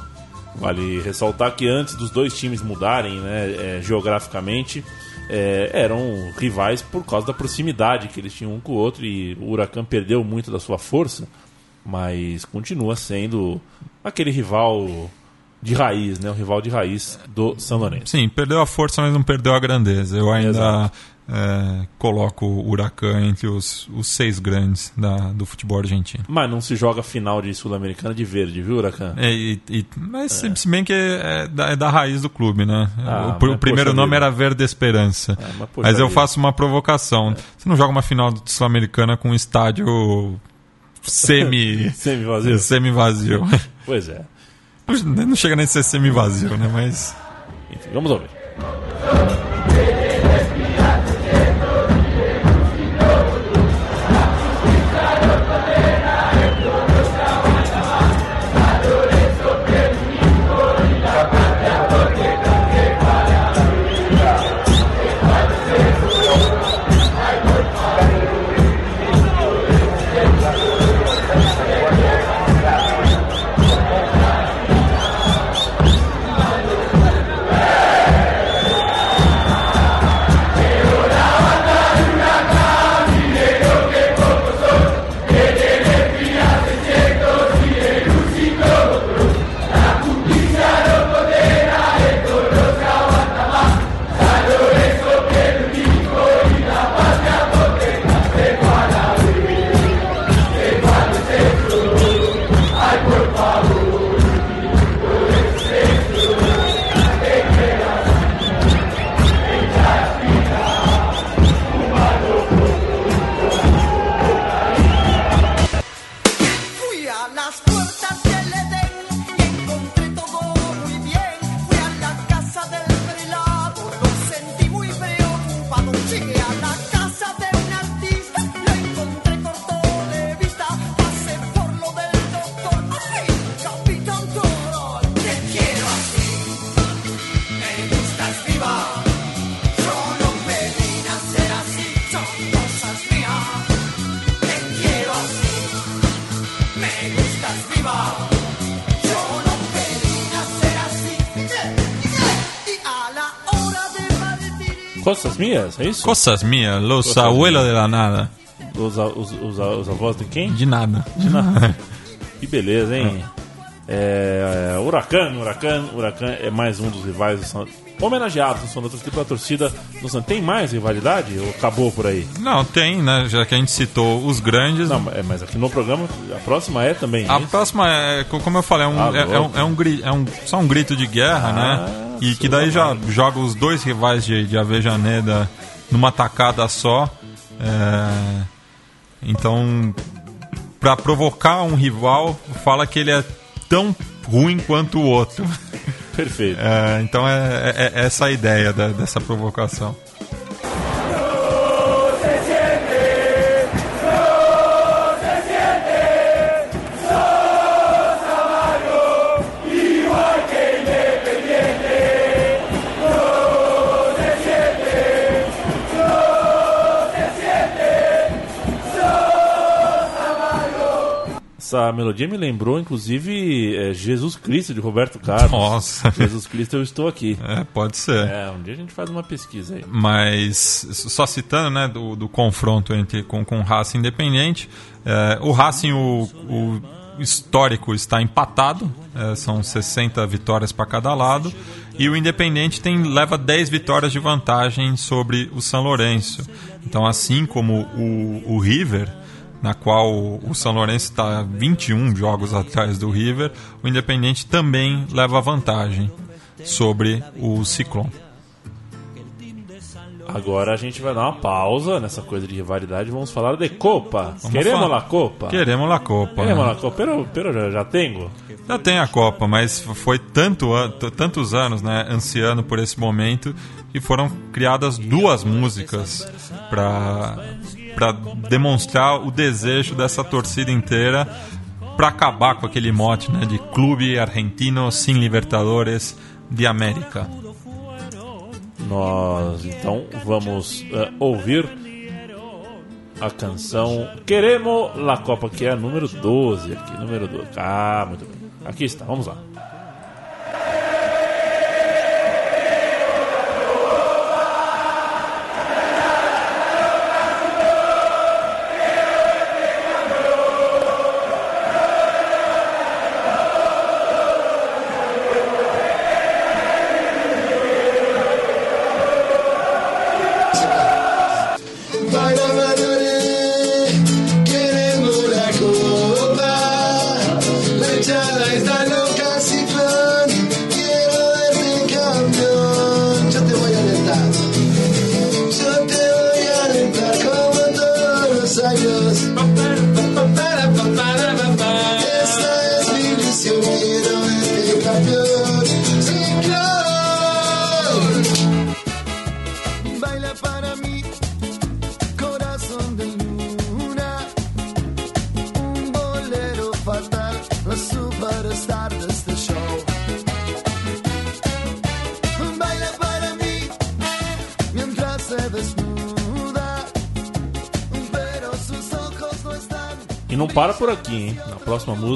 Vale ressaltar que antes dos dois times mudarem né, é, geograficamente, é, eram rivais por causa da proximidade que eles tinham um com o outro e o Huracan perdeu muito da sua força, mas continua sendo aquele rival de raiz, né, o rival de raiz do São Lourenço. Sim, perdeu a força, mas não perdeu a grandeza. Eu ainda Exato. É, coloco o Huracan entre os, os seis grandes da, do futebol argentino. Mas não se joga final de Sul-Americana de verde, viu, Huracan? É, e- e- mas se- se bem que é da, é da raiz do clube, né? Ah, o, o primeiro nome vida. era Verde Esperança. Ah, mas mas eu vida. faço uma provocação. Você não joga uma final do Sul-Americana com um estádio semi. *laughs* Semi-vazio. semi-vazio. Pois é. Não chega nem a ser semi-vazio, né? Mas. Enfim, vamos ouvir. Costas minhas, é isso? Cosas mías, los Cosas abuelos de la nada. Os, os, os, os avós de quem? De nada. *laughs* Que beleza, hein? É, é, Huracan, Huracan, Huracan é mais um dos rivais do homenageados no São da Torcida pela torcida do Santos. Tem mais rivalidade ou acabou por aí? Não, tem, né? Já que a gente citou os grandes. Não, é, mas aqui no programa, a próxima é também. A é isso? próxima é, co- como eu falei, é um, Ah, é, é um, é um gri- é um- só um grito de guerra, Ah, né? E que daí já joga os dois rivais de, de Avejaneda numa tacada só. É, então, pra provocar um rival, fala que ele é tão ruim quanto o outro. Perfeito. É, então é, é- é essa a ideia da- dessa provocação. Essa melodia me lembrou, inclusive, é, Jesus Cristo de Roberto Carlos. Nossa. *laughs* Jesus Cristo, eu estou aqui. É, pode ser. É, um dia a gente faz uma pesquisa aí. Mas, só citando né, do, do confronto entre com, com o Racing Independente, é, o Racing, o, o histórico está empatado, é, são 60 vitórias para cada lado, e o Independente tem, leva 10 vitórias de vantagem sobre o São Lourenço. Então, assim como o, o River, na qual o São Lourenço está 21 jogos atrás do River, o Independente também leva vantagem sobre o Ciclone. Agora a gente vai dar uma pausa nessa coisa de rivalidade e vamos falar de Copa. Queremos falar. la Copa? Queremos la Copa. Queremos né? la Copa. Pero, pero já, já tenho. Já tem a Copa, mas foi tanto, tantos anos né, ansiando por esse momento que foram criadas duas músicas para para demonstrar o desejo dessa torcida inteira para acabar com aquele mote né, de Clube Argentino Sin Libertadores de América. Nós então vamos eh, ouvir a canção Queremos la Copa, que é a número 12 aqui, número 12. Ah, muito bem. Aqui está, vamos lá.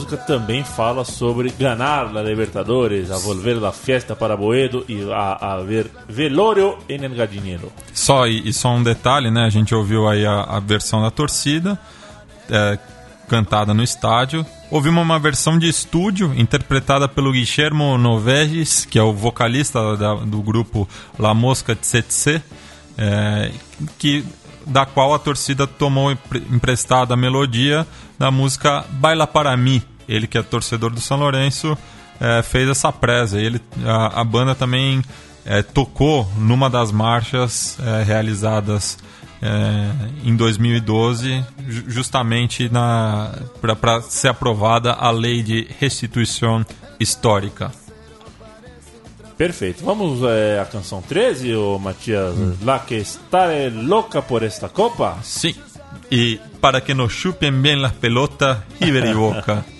Música também fala sobre ganar la Libertadores, a volver la fiesta para Boedo e a, a ver velório en el. Só e, e só um detalhe, né? A gente ouviu aí a, a versão da torcida é, cantada no estádio. Ouvimos uma versão de estúdio interpretada pelo Guillermo Noveges, que é o vocalista da- do grupo La Mosca Tsetse, é, que da qual a torcida tomou empre- emprestada a melodia da música Baila para mim. Ele que é torcedor do São Lourenço é, fez essa presa. Ele, a, a banda também é, tocou numa das marchas é, realizadas é, em 2012, ju- justamente para ser aprovada a lei de restituição histórica. Perfeito. Vamos é, à canção 13, ô Matias? La que estaré louca por esta copa? Sim. E para que nos chupem bem las pelotas, River e Boca. *laughs*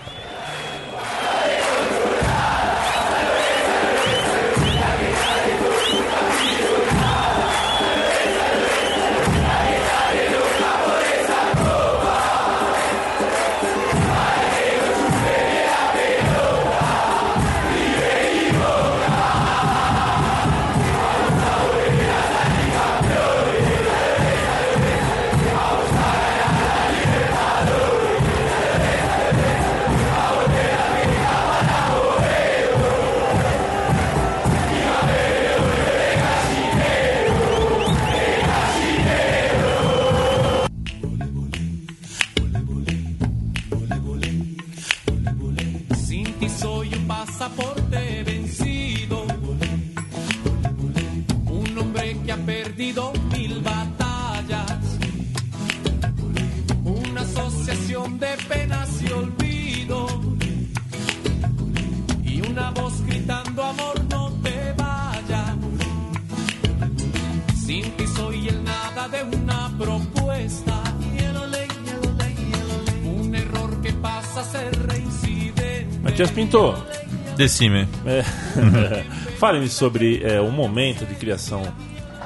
amor no te vayas. Sin ti soy el nada de una propuesta. Un error que pasa a ser reincidente. Matias Pinto, Decime. é, *laughs* fale-me sobre é, o momento de criação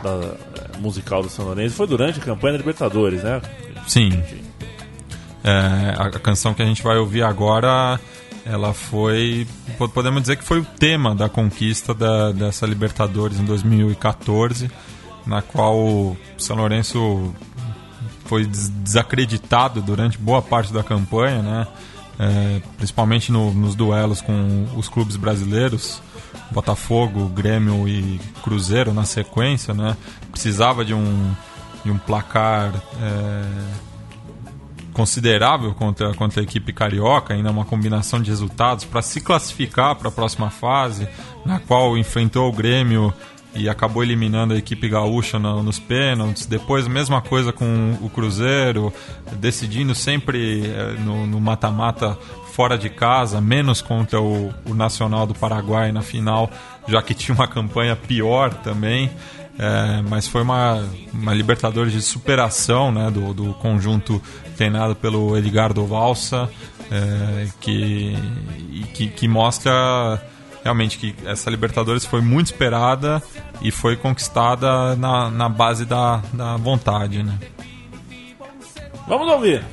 da é, musical do São Lourenço. Foi durante a campanha da Libertadores, né? Sim. É, a, a canção que a gente vai ouvir agora, ela foi. po- Podemos dizer que foi o tema da conquista da, dessa Libertadores em 2014, na qual o São Lourenço foi des- desacreditado durante boa parte da campanha, né? É, principalmente no- nos duelos com os clubes brasileiros, Botafogo, Grêmio e Cruzeiro na sequência, né? Precisava de um, de um placar é, considerável contra, contra a equipe carioca, ainda uma combinação de resultados para se classificar para a próxima fase, na qual enfrentou o Grêmio e acabou eliminando a equipe gaúcha no- nos pênaltis. Depois, mesma coisa com o Cruzeiro, decidindo sempre eh, no no mata-mata fora de casa, menos contra o, o Nacional do Paraguai na final, já que *laughs* tinha uma campanha pior também. É, mas foi uma, uma Libertadores de superação né, do, do conjunto treinado pelo Edgardo Valsa, é, que, que, que mostra realmente que essa Libertadores foi muito esperada e foi conquistada na, na base da, da vontade. Né? Vamos ouvir.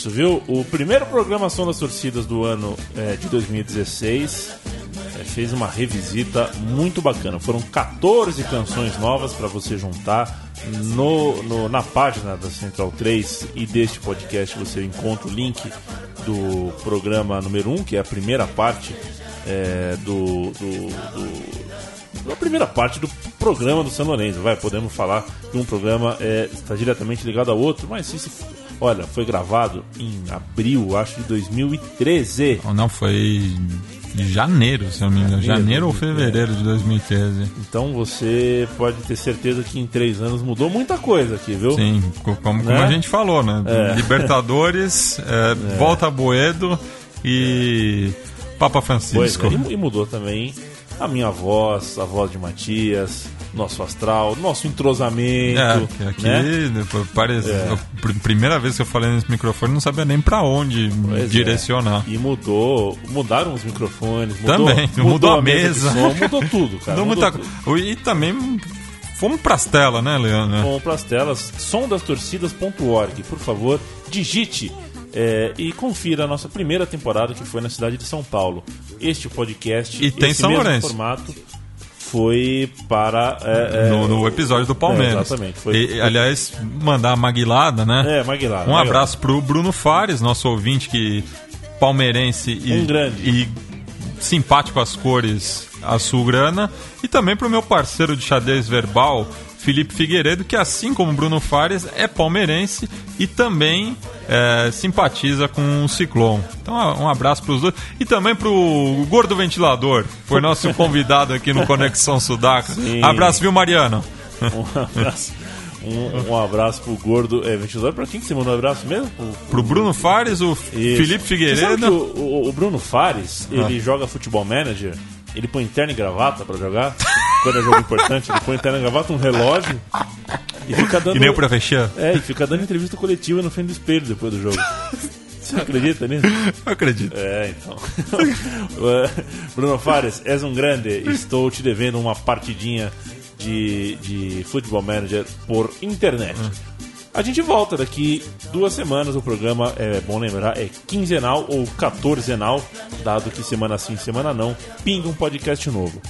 Isso, viu? O primeiro programação das torcidas do ano é, de 2016 é, fez uma revisita muito bacana. Foram 14 canções novas para você juntar no, no- na página da Central 3 e deste podcast você encontra o link do programa número 1, que é a primeira parte é, do- do- do a primeira parte do programa do São Lourenço, vai, podemos falar que um programa é, está diretamente ligado ao outro, mas isso, olha, foi gravado em abril, acho, de 2013. Ou Não, foi de janeiro, se eu não me engano. Janeiro, Janeiro ou é. fevereiro de 2013. Então você pode ter certeza que em três anos mudou muita coisa aqui, viu? Sim, co- como, como Né? a gente falou, né? É. *laughs* Libertadores, é, Volta a Boedo e Papa Pois Francisco. é, e, e mudou também a minha voz, a voz de Matias, nosso astral, nosso entrosamento. É, aqui né? parece. É. primeira vez que eu falei nesse microfone, não sabia nem pra onde Pois é. direcionar. E mudou, mudaram os microfones, mudou, Também, mudou a mesa. de som, mudou tudo, cara. Mudou mudou muita tudo. E também fomos pras telas, né, Leandro? Vão para as telas sondastorcidas.org. Por favor, digite é, e confira a nossa primeira temporada que foi na cidade de São Paulo. Este podcast, E tem esse São mesmo Lourenço. formato, foi para. é, é, no, no episódio do Palmeiras. É, exatamente. Foi, E, aliás, mandar a maguilada, né? É, Maguilar. Um Maguilar. abraço pro Bruno Fares, nosso ouvinte que palmeirense e, Um e simpático às cores azulgrana. E também pro meu parceiro de xadrez verbal, Felipe Figueiredo, que assim como Bruno Fares é palmeirense e também é, simpatiza com o Ciclone. Então um abraço pros dois. E também pro Gordo Ventilador, foi nosso *laughs* convidado aqui no Conexão Sudaca. Sim. Abraço, viu, Mariano? *laughs* Um abraço. Um, um abraço pro gordo é, ventilador. Pra quem que você mandou um abraço mesmo? Pro, Pro Bruno Fares, o Isso. Felipe Figueiredo. Ah. o, o- o Bruno Fares, ele joga futebol manager, ele põe terno e gravata pra jogar. quando é jogo importante, ele põe terno e gravata, um relógio e fica dando. E nem o professor. É, e fica dando entrevista coletiva no frente do espelho depois do jogo. Você acredita nisso? Eu acredito. É, então. *laughs* Bruno Fares, és um grande. Estou te devendo uma partidinha de, de Futebol Manager por internet. A gente volta daqui duas semanas. O programa, é bom lembrar, é quinzenal ou quatorzenal, dado que semana sim, semana não, pinga um podcast novo.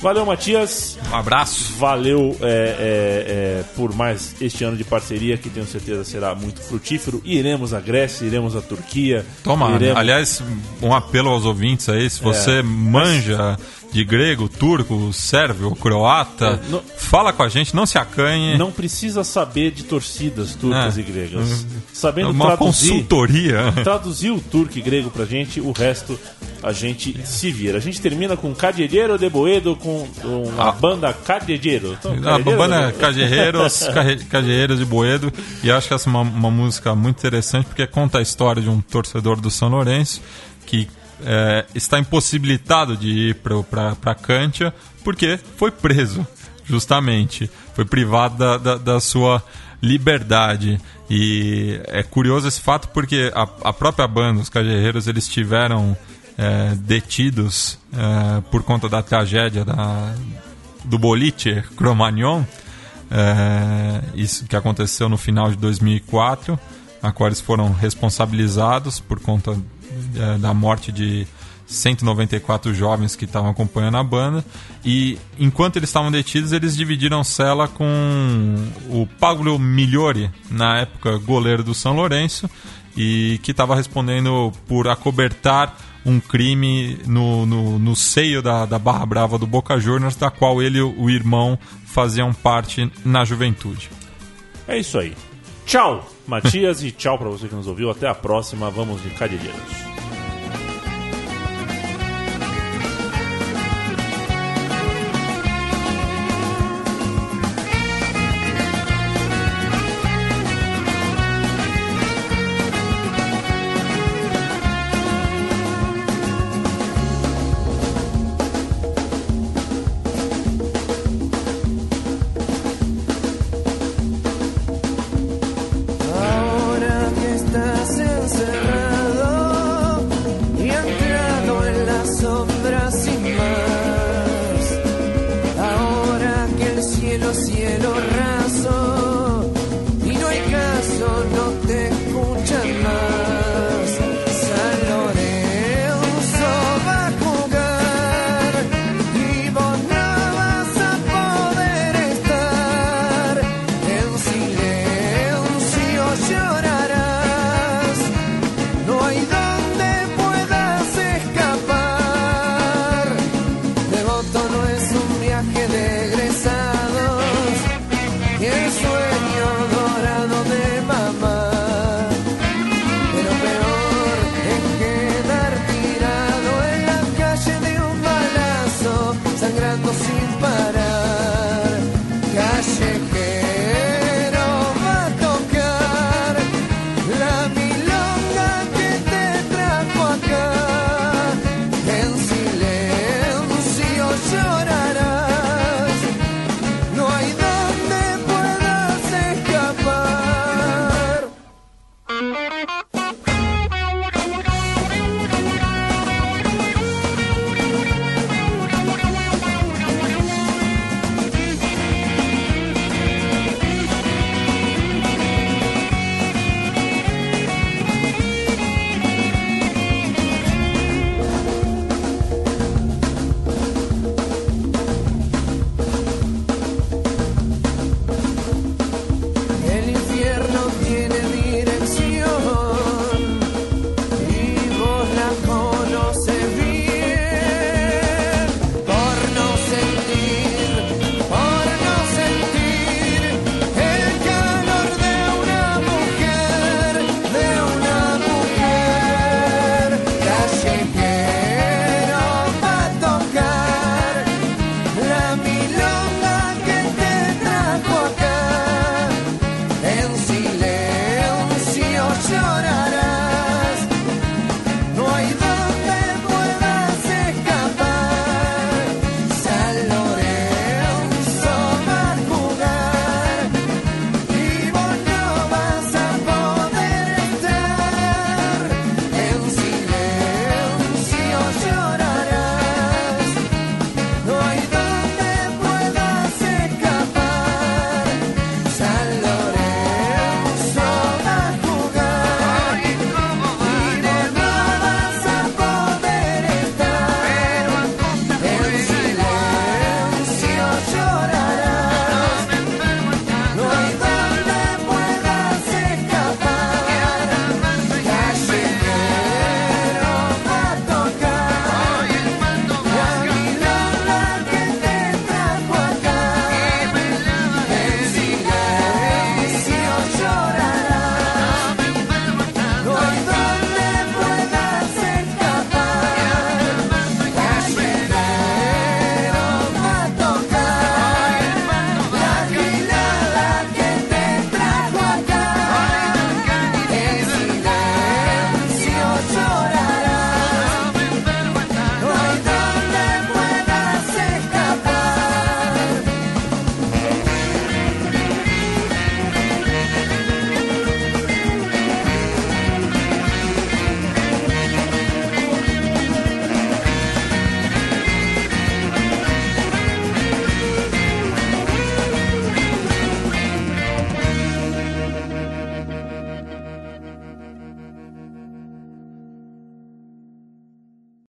Valeu, Matias. Um abraço. Valeu é, é, é, por mais este ano de parceria, que tenho certeza será muito frutífero. Iremos à Grécia, iremos à Turquia. Toma, iremos... aliás, um apelo aos ouvintes aí, se você É. manja de grego, turco, sérvio, croata, É, não- fala com a gente, não se acanhe. Não precisa saber de torcidas turcas É. e gregas. Sabendo uma traduzir, consultoria. traduzir o turco e grego pra gente, o resto a gente se vira. A gente termina com Cadieiro de Boedo, com uma Ah. banda Cadieiro. Então, A banda Cajerreiros, *laughs* Carre- Cajerreiros de Boedo, e acho que essa é uma, uma música muito interessante porque conta a história de um torcedor do São Lourenço que é, está impossibilitado de ir para Cântia porque foi preso, justamente. Foi privado da, da, da sua liberdade. E é curioso esse fato porque a, a própria banda, os Cajerreiros, eles tiveram é, detidos é, por conta da tragédia da, do boliche Cromagnon, é, isso que aconteceu no final de 2004, a qual eles foram responsabilizados por conta é, da morte de 194 jovens que estavam acompanhando a banda. E enquanto eles estavam detidos, eles dividiram cela com o Pablo Migliori, na época goleiro do São Lourenço, e que estava respondendo por acobertar um crime no, no, no seio da, da Barra Brava do Boca Juniors, da qual ele e o irmão faziam parte na juventude. É isso aí. Tchau, Matias, e tchau pra você que nos ouviu. Até a próxima. Vamos de Cadeireiros. cielo raro.